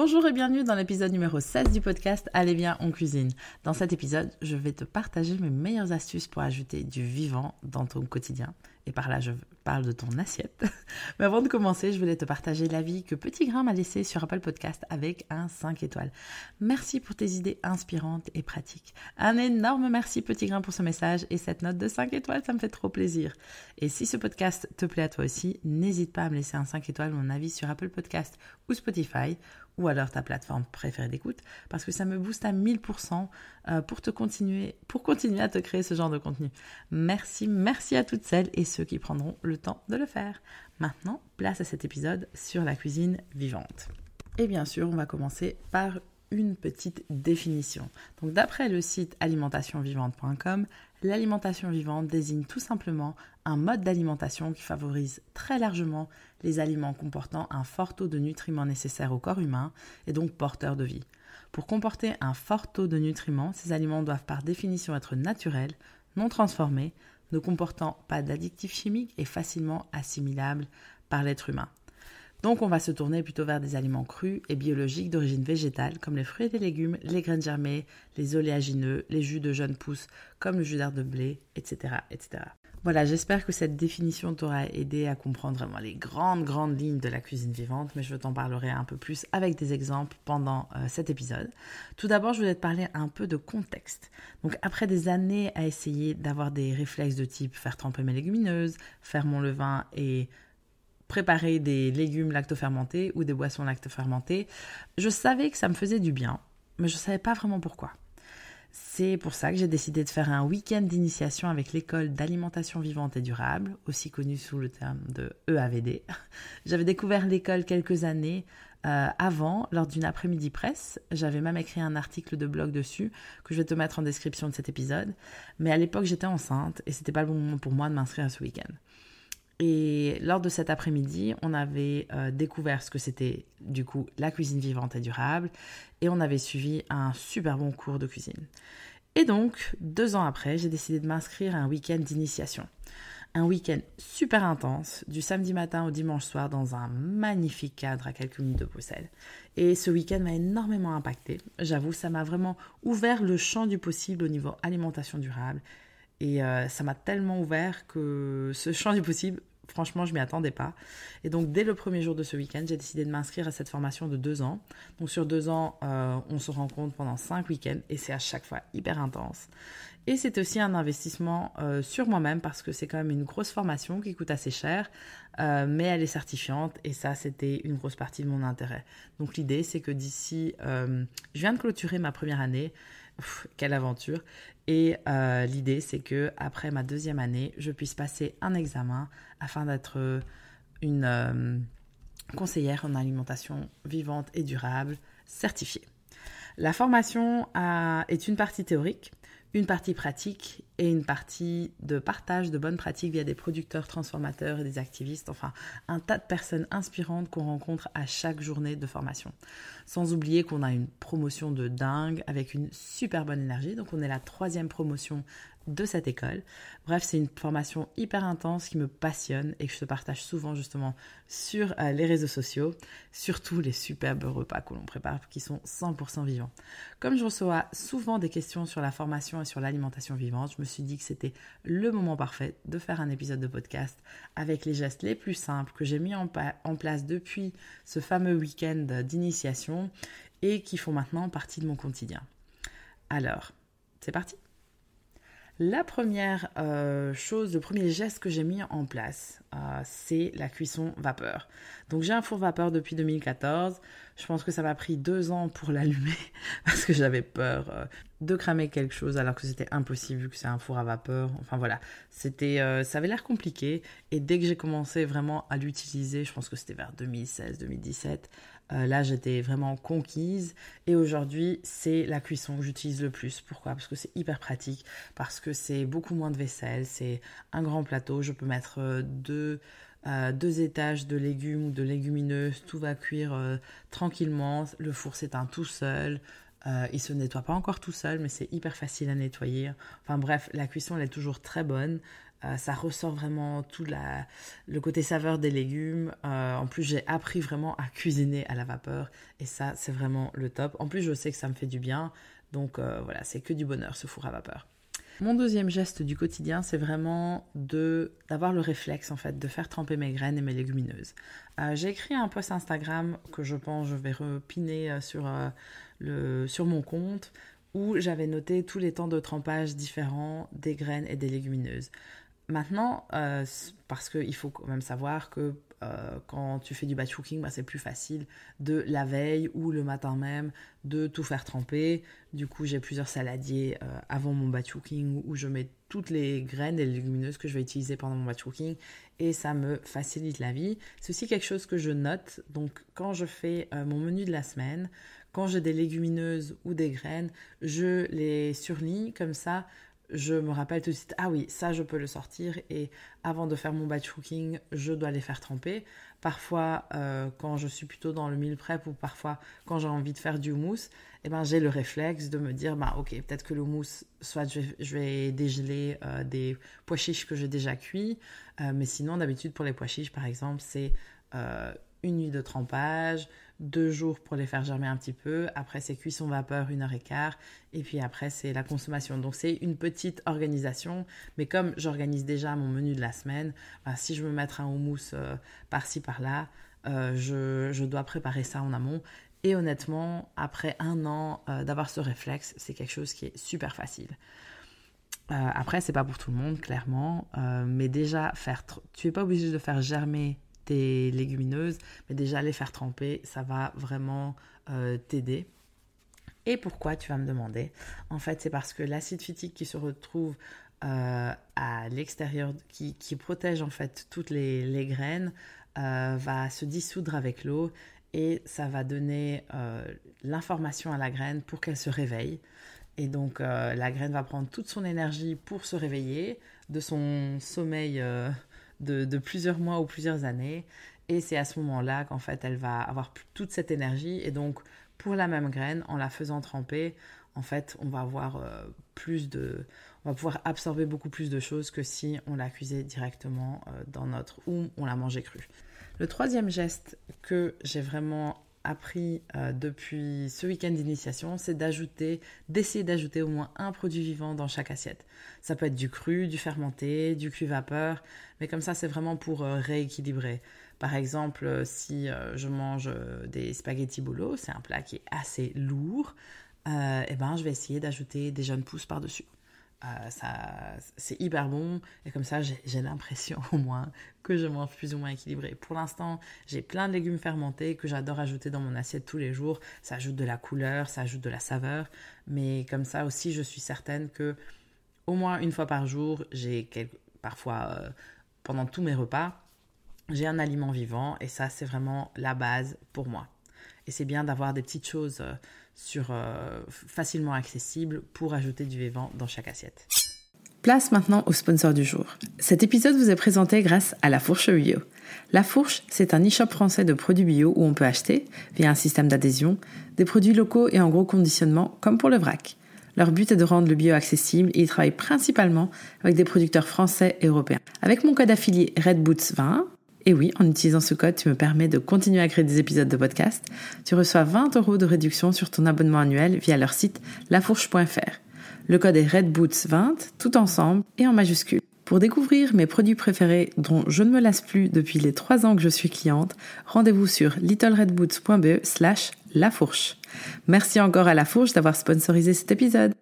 Bonjour et bienvenue dans l'épisode numéro 16 du podcast Allez bien, on cuisine. Dans cet épisode, je vais te partager mes meilleures astuces pour ajouter du vivant dans ton quotidien. Et par là, je parle de ton assiette. Mais avant de commencer, je voulais te partager l'avis que Petit Grain m'a laissé sur Apple Podcast avec un 5 étoiles. Merci pour tes idées inspirantes et pratiques. Un énorme merci Petit Grain pour ce message et cette note de 5 étoiles, ça me fait trop plaisir. Et si ce podcast te plaît à toi aussi, n'hésite pas à me laisser un 5 étoiles, mon avis sur Apple Podcast ou Spotify ou alors ta plateforme préférée d'écoute, parce que ça me booste à 1000% euh, pour te continuer, pour continuer à te créer ce genre de contenu. Merci, merci à toutes celles et ceux qui prendront le temps de le faire. Maintenant, place à cet épisode sur la cuisine vivante. Et bien sûr, on va commencer par une petite définition. Donc d'après le site alimentationvivante.com, l'alimentation vivante désigne tout simplement un mode d'alimentation qui favorise très largement les aliments comportant un fort taux de nutriments nécessaires au corps humain et donc porteurs de vie. Pour comporter un fort taux de nutriments, ces aliments doivent par définition être naturels, non transformés, ne comportant pas d'addictifs chimiques et facilement assimilables par l'être humain. Donc on va se tourner plutôt vers des aliments crus et biologiques d'origine végétale comme les fruits et les légumes, les graines germées, les oléagineux, les jus de jeunes pousses comme le jus d'herbe de blé, etc., etc. Voilà, j'espère que cette définition t'aura aidé à comprendre vraiment les grandes, grandes lignes de la cuisine vivante, mais je t'en parlerai un peu plus avec des exemples pendant euh, cet épisode. Tout d'abord, je voulais te parler un peu de contexte. Donc, après des années à essayer d'avoir des réflexes de type faire tremper mes légumineuses, faire mon levain et préparer des légumes lactofermentés ou des boissons lactofermentées, je savais que ça me faisait du bien, mais je ne savais pas vraiment pourquoi. C'est pour ça que j'ai décidé de faire un week-end d'initiation avec l'école d'alimentation vivante et durable, aussi connue sous le terme de EAVD. J'avais découvert l'école quelques années euh, avant, lors d'une après-midi presse. J'avais même écrit un article de blog dessus que je vais te mettre en description de cet épisode. Mais à l'époque, j'étais enceinte et c'était pas le bon moment pour moi de m'inscrire à ce week-end. Et lors de cet après-midi, on avait euh, découvert ce que c'était du coup la cuisine vivante et durable et on avait suivi un super bon cours de cuisine. Et donc, deux ans après, j'ai décidé de m'inscrire à un week-end d'initiation. Un week-end super intense, du samedi matin au dimanche soir, dans un magnifique cadre à quelques minutes de Bruxelles. Et ce week-end m'a énormément impacté. J'avoue, ça m'a vraiment ouvert le champ du possible au niveau alimentation durable. Et euh, ça m'a tellement ouvert que ce champ du possible, Franchement, je m'y attendais pas. Et donc, dès le premier jour de ce week-end, j'ai décidé de m'inscrire à cette formation de deux ans. Donc, sur deux ans, euh, on se rencontre pendant cinq week-ends et c'est à chaque fois hyper intense. Et c'est aussi un investissement euh, sur moi-même parce que c'est quand même une grosse formation qui coûte assez cher, euh, mais elle est certifiante et ça, c'était une grosse partie de mon intérêt. Donc, l'idée, c'est que d'ici, je viens de clôturer ma première année quelle aventure. Et euh, l'idée, c'est que après ma deuxième année, je puisse passer un examen afin d'être une euh, conseillère en alimentation vivante et durable certifiée. La formation est une partie théorique une partie pratique et une partie de partage de bonnes pratiques via des producteurs, transformateurs et des activistes, enfin un tas de personnes inspirantes qu'on rencontre à chaque journée de formation. Sans oublier qu'on a une promotion de dingue avec une super bonne énergie, donc on est la troisième promotion de cette école. Bref, c'est une formation hyper intense qui me passionne et que je te partage souvent justement sur euh, les réseaux sociaux, surtout les superbes repas que l'on prépare qui sont 100% vivants. Comme je reçois souvent des questions sur la formation et sur l'alimentation vivante, je me suis dit que c'était le moment parfait de faire un épisode de podcast avec les gestes les plus simples que j'ai mis en, en place depuis ce fameux week-end d'initiation et qui font maintenant partie de mon quotidien. Alors, c'est parti La première euh, chose, le premier geste que j'ai mis en place, euh, c'est la cuisson vapeur. Donc j'ai un four vapeur depuis 2014. Je pense que ça m'a pris deux ans pour l'allumer parce que j'avais peur euh, de cramer quelque chose alors que c'était impossible vu que c'est un four à vapeur. Enfin voilà, c'était, ça avait l'air compliqué. Et dès que j'ai commencé vraiment à l'utiliser, je pense que c'était vers 2016-2017, euh, là, j'étais vraiment conquise. Et aujourd'hui, c'est la cuisson que j'utilise le plus. Pourquoi? Parce que c'est hyper pratique, parce que c'est beaucoup moins de vaisselle, c'est un grand plateau. Je peux mettre euh, deux, euh, deux étages de légumes ou de légumineuses. Tout va cuire tranquillement. Le four s'éteint tout seul. il se nettoie pas encore tout seul, mais c'est hyper facile à nettoyer. Enfin bref, la cuisson elle est toujours très bonne. Euh, ça ressort vraiment tout le côté saveur des légumes. Euh, en plus, j'ai appris vraiment à cuisiner à la vapeur. Et ça, c'est vraiment le top. En plus, je sais que ça me fait du bien. Donc euh, voilà, c'est que du bonheur ce four à vapeur. Mon deuxième geste du quotidien, c'est vraiment de d'avoir le réflexe en fait de faire tremper mes graines et mes légumineuses. j'ai écrit un post Instagram que je pense je vais repiner sur le sur mon compte où j'avais noté tous les temps de trempage différents des graines et des légumineuses. Maintenant, euh, parce qu'il faut quand même savoir que euh, quand tu fais du batch cooking, bah, c'est plus facile de la veille ou le matin même de tout faire tremper. Du coup, j'ai plusieurs saladiers euh, avant mon batch cooking où je mets toutes les graines et les légumineuses que je vais utiliser pendant mon batch cooking et ça me facilite la vie. C'est aussi quelque chose que je note. Donc, quand je fais mon menu de la semaine, quand j'ai des légumineuses ou des graines, je les surligne comme ça je me rappelle tout de suite, ah oui, ça je peux le sortir et avant de faire mon batch cooking, je dois les faire tremper. Parfois, euh, quand je suis plutôt dans le meal prep ou parfois quand j'ai envie de faire du mousse, eh ben, j'ai le réflexe de me dire, bah, ok, peut-être que le mousse, soit je vais, dégeler euh, des pois chiches que j'ai déjà cuits, euh, mais sinon d'habitude pour les pois chiches par exemple, c'est une nuit de trempage, deux jours pour les faire germer un petit peu. Après, c'est cuisson vapeur, une heure et quart. Et puis après, c'est la consommation. Donc, c'est une petite organisation. Mais comme j'organise déjà mon menu de la semaine, bah, si je veux mettre un houmous euh, par-ci, par-là, euh, je, dois préparer ça en amont. Et honnêtement, après un an euh, d'avoir ce réflexe, c'est quelque chose qui est super facile. après, c'est pas pour tout le monde, clairement, mais déjà faire, tu es pas obligé de faire germer légumineuses, mais déjà les faire tremper, ça va vraiment euh, t'aider. Et pourquoi tu vas me demander? En fait, c'est parce que l'acide phytique qui se retrouve euh, à l'extérieur, qui, protège en fait toutes les, graines, euh, va se dissoudre avec l'eau et ça va donner l'information à la graine pour qu'elle se réveille. Et donc la graine va prendre toute son énergie pour se réveiller de son sommeil de, plusieurs mois ou plusieurs années. Et c'est à ce moment-là qu'en fait, elle va avoir toute cette énergie. Et donc, pour la même graine, en la faisant tremper, en fait, on va avoir euh, plus de, on va pouvoir absorber beaucoup plus de choses que si on la cuisait directement euh, dans notre ou on la mangeait crue. Le troisième geste que j'ai vraiment appris euh, depuis ce week-end d'initiation, c'est d'ajouter, d'essayer d'ajouter au moins un produit vivant dans chaque assiette. Ça peut être du cru, du fermenté, du cuit vapeur, mais comme ça, c'est vraiment pour euh, rééquilibrer. Par exemple, euh, si je mange des spaghettis bolo, c'est un plat qui est assez lourd, et eh ben, je vais essayer d'ajouter des jeunes pousses par-dessus. Ça, c'est hyper bon et comme ça j'ai l'impression au moins que je mange plus ou moins équilibré. Pour l'instant, j'ai plein de légumes fermentés que j'adore ajouter dans mon assiette tous les jours. Ça ajoute de la couleur, ça ajoute de la saveur, mais comme ça aussi, je suis certaine que au moins une fois par jour, j'ai parfois euh, pendant tous mes repas, j'ai un aliment vivant et ça c'est vraiment la base pour moi. Et c'est bien d'avoir des petites choses euh, sur, euh, facilement accessibles pour ajouter du vivant dans chaque assiette. Place maintenant au sponsor du jour. Cet épisode vous est présenté grâce à La Fourche Bio. La Fourche, c'est un e-shop français de produits bio où on peut acheter, via un système d'adhésion, des produits locaux et en gros conditionnement, comme pour le vrac. Leur but est de rendre le bio accessible et ils travaillent principalement avec des producteurs français et européens. Avec mon code affilié RedBoots20, et oui, en utilisant ce code, tu me permets de continuer à créer des épisodes de podcast. Tu reçois 20 euros de réduction sur ton abonnement annuel via leur site lafourche.fr. Le code est RedBoots20, tout ensemble et en majuscule. Pour découvrir mes produits préférés dont je ne me lasse plus depuis les 3 ans que je suis cliente, rendez-vous sur littleredboots.be slash lafourche. Merci encore à La Fourche d'avoir sponsorisé cet épisode.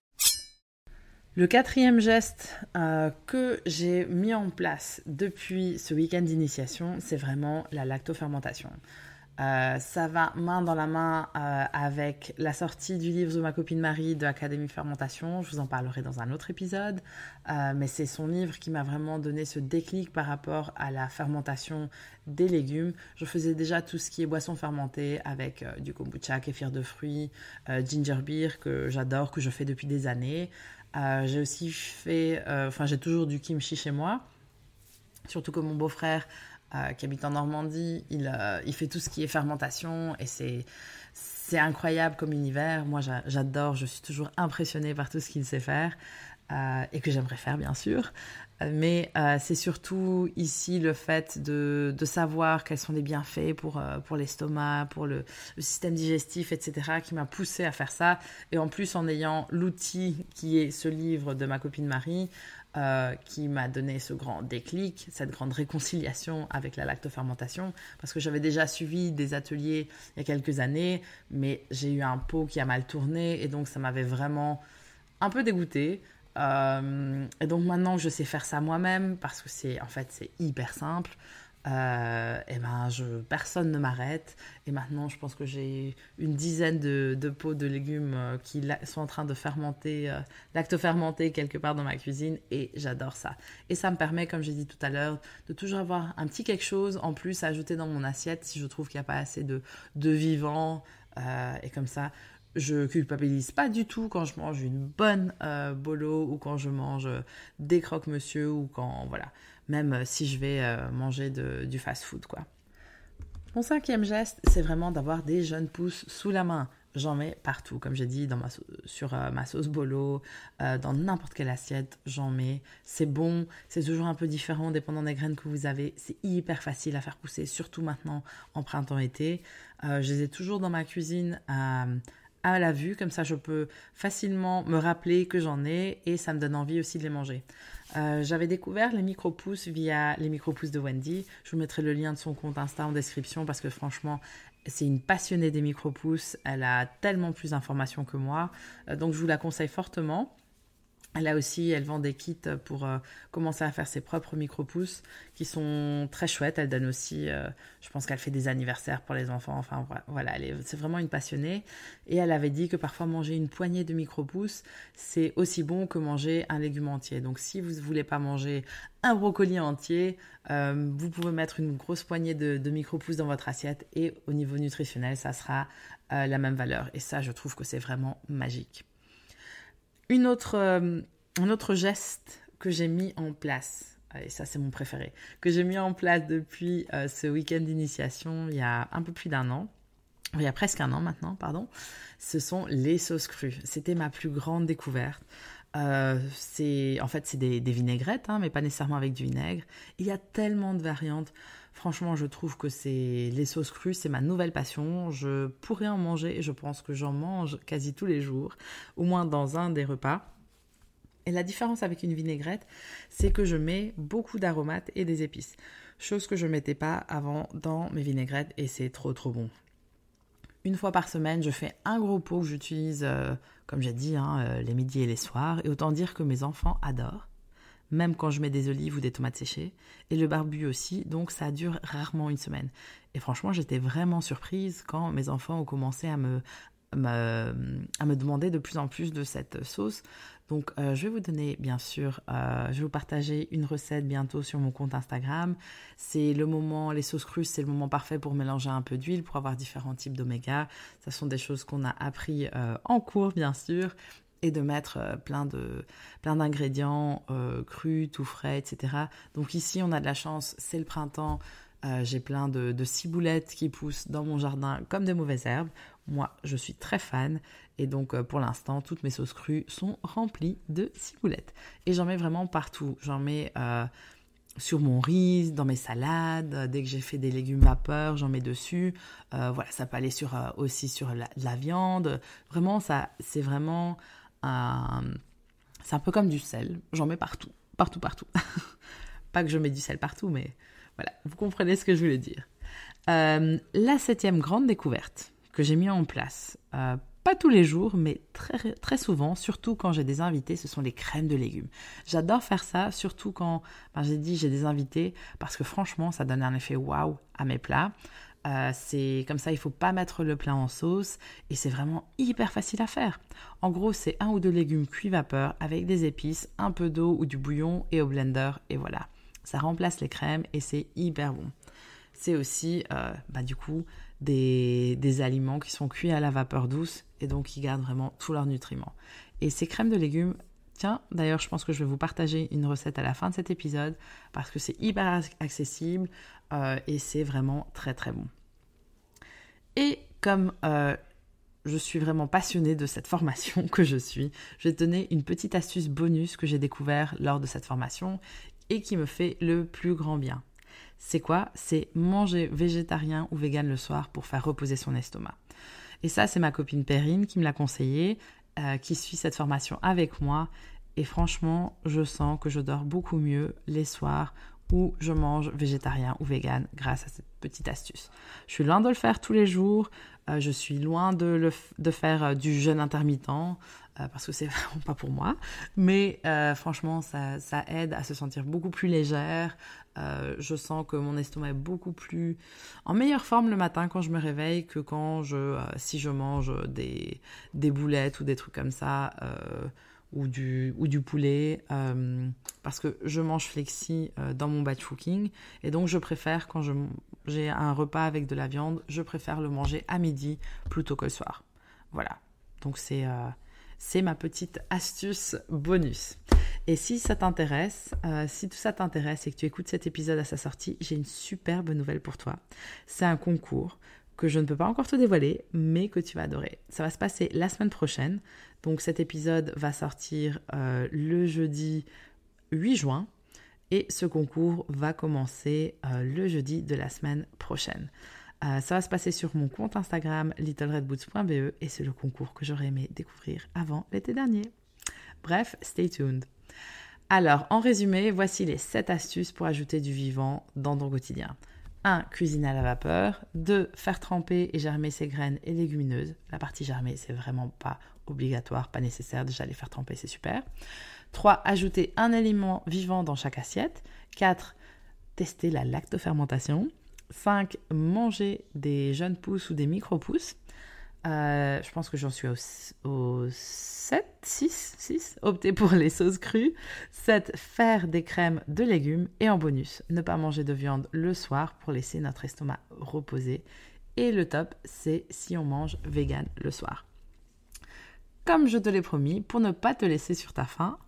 Le quatrième geste euh, que j'ai mis en place depuis ce week-end d'initiation, c'est vraiment la lactofermentation. Euh, ça va main dans la main euh, avec la sortie du livre de ma copine Marie de Académie Fermentation. Je vous en parlerai dans un autre épisode. Mais c'est son livre qui m'a vraiment donné ce déclic par rapport à la fermentation des légumes. Je faisais déjà tout ce qui est boisson fermentée avec du kombucha, kéfir de fruits, ginger beer que j'adore, que je fais depuis des années. J'ai aussi fait, enfin j'ai toujours du kimchi chez moi. Surtout que mon beau-frère euh, qui habite en Normandie, il, euh, il, fait tout ce qui est fermentation et c'est, c'est incroyable comme univers. Moi, j'adore, je suis toujours impressionnée par tout ce qu'il sait faire euh, et que j'aimerais faire, bien sûr. Mais c'est surtout ici le fait de, savoir quels sont les bienfaits pour, pour l'estomac, pour le, système digestif, etc., qui m'a poussé à faire ça. Et en plus, en ayant l'outil qui est ce livre de ma copine Marie, euh, qui m'a donné ce grand déclic, cette grande réconciliation avec la lactofermentation, parce que j'avais déjà suivi des ateliers il y a quelques années, mais j'ai eu un pot qui a mal tourné, et donc ça m'avait vraiment un peu dégoûté. Euh, et donc maintenant que je sais faire ça moi-même, parce que c'est en fait c'est hyper simple, euh, et ben je, personne ne m'arrête. Et maintenant, je pense que j'ai une dizaine de, pots de légumes euh, qui sont en train de fermenter, lactofermenter quelque part dans ma cuisine. Et j'adore ça. Et ça me permet, comme j'ai dit tout à l'heure, de toujours avoir un petit quelque chose en plus à ajouter dans mon assiette si je trouve qu'il n'y a pas assez de, de vivant. Et comme ça, je culpabilise pas du tout quand je mange une bonne bolo ou quand je mange des croque-monsieur ou quand voilà même euh, si je vais euh, manger du fast-food, quoi. Mon cinquième geste, c'est vraiment d'avoir des jeunes pousses sous la main. J'en mets partout, comme j'ai dit, dans ma, sur euh, ma sauce bolo, dans n'importe quelle assiette, j'en mets. C'est bon, c'est toujours un peu différent dépendant des graines que vous avez. C'est hyper facile à faire pousser, surtout maintenant en printemps-été. je les ai toujours dans ma cuisine à, à la vue, comme ça je peux facilement me rappeler que j'en ai et ça me donne envie aussi de les manger. Euh, j'avais découvert les micro-pousses via les micro-pousses de Wendy. Je vous mettrai le lien de son compte Insta en description parce que franchement, c'est une passionnée des micro-pousses. Elle a tellement plus d'informations que moi. Euh, donc je vous la conseille fortement. Là aussi, elle vend des kits pour euh, commencer à faire ses propres micro-pousses qui sont très chouettes. Elle donne aussi, euh, je pense qu'elle fait des anniversaires pour les enfants. Enfin voilà, c'est vraiment une passionnée. Et elle avait dit que parfois manger une poignée de micro-pousses, c'est aussi bon que manger un légume entier. Donc si vous ne voulez pas manger un brocoli entier, euh, vous pouvez mettre une grosse poignée de, de micro-pousses dans votre assiette et au niveau nutritionnel, ça sera la même valeur. Et ça, je trouve que c'est vraiment magique. Une autre, euh, un autre geste que j'ai mis en place, et ça c'est mon préféré, que j'ai mis en place depuis euh, ce week-end d'initiation il y a un peu plus d'un an, il y a presque un an maintenant, pardon, ce sont les sauces crues. C'était ma plus grande découverte. Euh, c'est en fait c'est des, vinaigrettes, hein, mais pas nécessairement avec du vinaigre. Il y a tellement de variantes. Franchement, je trouve que c'est les sauces crues, c'est ma nouvelle passion. Je pourrais en manger et je pense que j'en mange quasi tous les jours, au moins dans un des repas. Et la différence avec une vinaigrette, c'est que je mets beaucoup d'aromates et des épices, chose que je mettais pas avant dans mes vinaigrettes et c'est trop trop bon. Une fois par semaine, je fais un gros pot que j'utilise, euh, comme j'ai dit, hein, euh, les midis et les soirs. Et autant dire que mes enfants adorent même quand je mets des olives ou des tomates séchées, et le barbu aussi, donc ça dure rarement une semaine. Et franchement, j'étais vraiment surprise quand mes enfants ont commencé à me, à me demander de plus en plus de cette sauce. Donc, euh, je vais vous donner, bien sûr, euh, je vais vous partager une recette bientôt sur mon compte Instagram. C'est le moment, les sauces crues, c'est le moment parfait pour mélanger un peu d'huile, pour avoir différents types d'oméga. Ce sont des choses qu'on a appris euh, en cours, bien sûr et de mettre euh, plein de plein d'ingrédients euh, crus, tout frais, etc. Donc ici, on a de la chance, c'est le printemps. Euh, j'ai plein de, ciboulettes qui poussent dans mon jardin comme des mauvaises herbes. Moi, je suis très fan. Et donc, pour l'instant, toutes mes sauces crues sont remplies de ciboulettes. Et j'en mets vraiment partout. J'en mets sur mon riz, dans mes salades. Dès que j'ai fait des légumes vapeur, j'en mets dessus. voilà, ça peut aller aussi sur la, la viande. Vraiment, ça, c'est vraiment c'est un peu comme du sel. J'en mets partout. Partout, partout. Pas que je mets du sel partout, mais voilà, vous comprenez ce que je voulais dire. Euh, la septième grande découverte que j'ai mis en place euh, pas tous les jours, mais très, très souvent, surtout quand j'ai des invités, ce sont les crèmes de légumes. J'adore faire ça, surtout quand ben, j'ai dit j'ai des invités, parce que franchement, ça donne un effet waouh à mes plats. Euh, c'est comme ça, il faut pas mettre le plat en sauce et c'est vraiment hyper facile à faire. En gros, c'est un ou deux légumes cuits vapeur avec des épices, un peu d'eau ou du bouillon et au blender et voilà. Ça remplace les crèmes et c'est hyper bon. C'est aussi, euh, bah, du coup, des, aliments qui sont cuits à la vapeur douce et donc qui gardent vraiment tous leurs nutriments. Et ces crèmes de légumes, tiens, d'ailleurs, je pense que je vais vous partager une recette à la fin de cet épisode parce que c'est hyper accessible euh, et c'est vraiment très très bon. Et comme euh, je suis vraiment passionnée de cette formation que je suis, je vais te donner une petite astuce bonus que j'ai découvert lors de cette formation et qui me fait le plus grand bien. C'est quoi? C'est manger végétarien ou vegan le soir pour faire reposer son estomac. Et ça, c'est ma copine Perrine qui me l'a conseillé, euh, qui suit cette formation avec moi. Et franchement, je sens que je dors beaucoup mieux les soirs où je mange végétarien ou vegan grâce à cette petite astuce. Je suis loin de le faire tous les jours, euh, je suis loin de, faire euh, du jeûne intermittent parce que c'est vraiment pas pour moi, mais franchement ça, aide à se sentir beaucoup plus légère. je sens que mon estomac est beaucoup plus en meilleure forme le matin quand je me réveille que quand je si je mange des, boulettes ou des trucs comme ça ou du, ou du poulet, euh, parce que je mange flexi euh, dans mon batch cooking, et donc je préfère, quand j'ai un repas avec de la viande, je préfère le manger à midi plutôt que le soir. Voilà, donc c'est euh, c'est ma petite astuce bonus. Et si ça t'intéresse, si tout ça t'intéresse et que tu écoutes cet épisode à sa sortie, j'ai une superbe nouvelle pour toi. C'est un concours que je ne peux pas encore te dévoiler, mais que tu vas adorer. Ça va se passer la semaine prochaine. Donc cet épisode va sortir euh, le jeudi 8 juin et ce concours va commencer euh, le jeudi de la semaine prochaine. Euh, ça va se passer sur mon compte Instagram littleredboots.be et c'est le concours que j'aurais aimé découvrir avant l'été dernier. Bref, stay tuned. Alors, en résumé, voici les 7 astuces pour ajouter du vivant dans ton quotidien. 1. Cuisiner à la vapeur. 2. Faire tremper et germer ses graines et légumineuses. La partie germer, c'est vraiment pas obligatoire, pas nécessaire. Déjà, les faire tremper, c'est super. 3. Ajouter un aliment vivant dans chaque assiette. 4. Tester la lactofermentation. 5. Manger des jeunes pousses ou des micro-pousses. Euh, je pense que j'en suis au, 7, 6, 6. Opter pour les sauces crues. 7. Faire des crèmes de légumes. Et en bonus, ne pas manger de viande le soir pour laisser notre estomac reposer. Et le top, c'est si on mange vegan le soir. Comme je te l'ai promis, pour ne pas te laisser sur ta faim,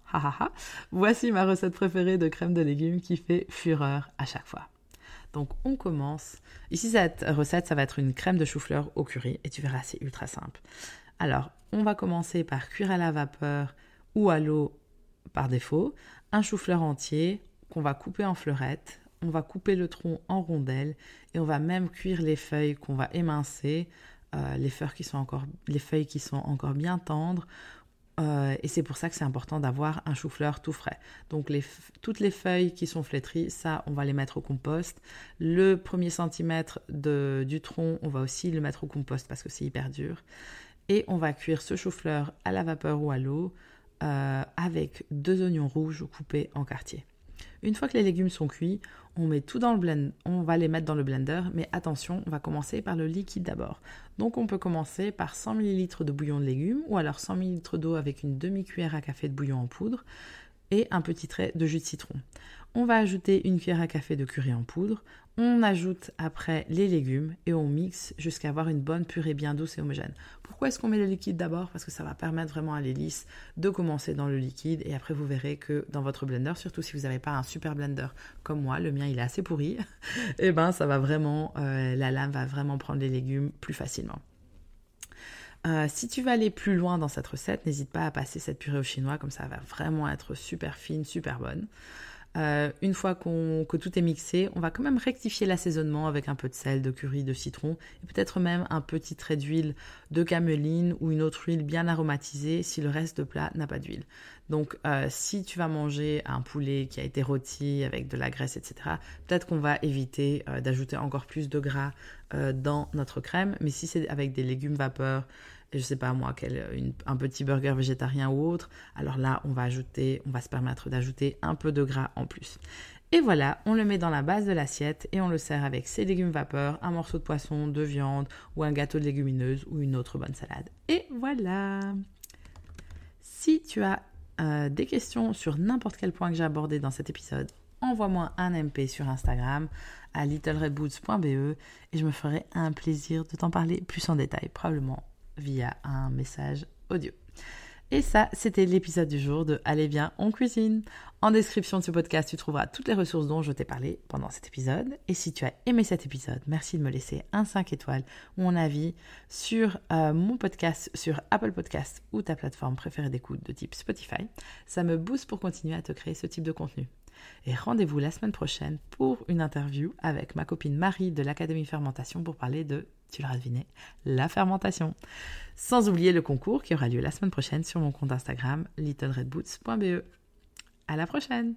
voici ma recette préférée de crème de légumes qui fait fureur à chaque fois. Donc on commence. Ici, cette recette, ça va être une crème de chou-fleur au curry et tu verras, c'est ultra simple. Alors, on va commencer par cuire à la vapeur ou à l'eau par défaut un chou-fleur entier qu'on va couper en fleurettes. On va couper le tronc en rondelles et on va même cuire les feuilles qu'on va émincer, euh, les, feuilles qui sont encore, les feuilles qui sont encore bien tendres euh, et c'est pour ça que c'est important d'avoir un chou-fleur tout frais. Donc toutes les feuilles qui sont flétries, ça, on va les mettre au compost. Le premier centimètre du tronc, on va aussi le mettre au compost parce que c'est hyper dur. Et on va cuire ce chou-fleur à la vapeur ou à l'eau euh, avec deux oignons rouges coupés en quartiers. Une fois que les légumes sont cuits, on met tout dans le blend, on va les mettre dans le blender, mais attention, on va commencer par le liquide d'abord. Donc on peut commencer par 100 ml de bouillon de légumes ou alors 100 ml d'eau avec une demi-cuillère à café de bouillon en poudre et un petit trait de jus de citron. On va ajouter une cuillère à café de curry en poudre. On ajoute après les légumes et on mixe jusqu'à avoir une bonne purée bien douce et homogène. Pourquoi est-ce qu'on met le liquide d'abord? Parce que ça va permettre vraiment à l'hélice de commencer dans le liquide et après vous verrez que dans votre blender, surtout si vous n'avez pas un super blender comme moi, le mien il est assez pourri, et eh ben ça va vraiment, euh, la lame va vraiment prendre les légumes plus facilement. Euh, si tu veux aller plus loin dans cette recette, n'hésite pas à passer cette purée au chinois, comme ça va vraiment être super fine, super bonne. Euh, une fois que tout est mixé, on va quand même rectifier l'assaisonnement avec un peu de sel, de curry, de citron et peut-être même un petit trait d'huile de cameline ou une autre huile bien aromatisée si le reste de plat n'a pas d'huile. Donc euh, si tu vas manger un poulet qui a été rôti avec de la graisse, etc., peut-être qu'on va éviter d'ajouter encore plus de gras dans notre crème. Mais si c'est avec des légumes vapeur, je sais pas moi, quel, un petit burger végétarien ou autre, alors là, on va ajouter, on va se permettre d'ajouter un peu de gras en plus. Et voilà, on le met dans la base de l'assiette et on le sert avec ses légumes vapeur, un morceau de poisson, de viande ou un gâteau de légumineuse ou une autre bonne salade. Et voilà. Si tu as euh, des questions sur n'importe quel point que j'ai abordé dans cet épisode, envoie-moi un MP sur Instagram à littleredboots.be et je me ferai un plaisir de t'en parler plus en détail, probablement via un message audio. Et ça, c'était l'épisode du jour de Allez bien, on cuisine. En description de ce podcast, tu trouveras toutes les ressources dont je t'ai parlé pendant cet épisode. Et si tu as aimé cet épisode, merci de me laisser un 5 étoiles ou un avis sur euh, mon podcast, sur Apple Podcast ou ta plateforme préférée d'écoute de type Spotify. Ça me booste pour continuer à te créer ce type de contenu. Et rendez-vous la semaine prochaine pour une interview avec ma copine Marie de l'Académie Fermentation pour parler de, tu l'auras deviné, la fermentation. Sans oublier le concours qui aura lieu la semaine prochaine sur mon compte Instagram littleredboots.be. À la prochaine!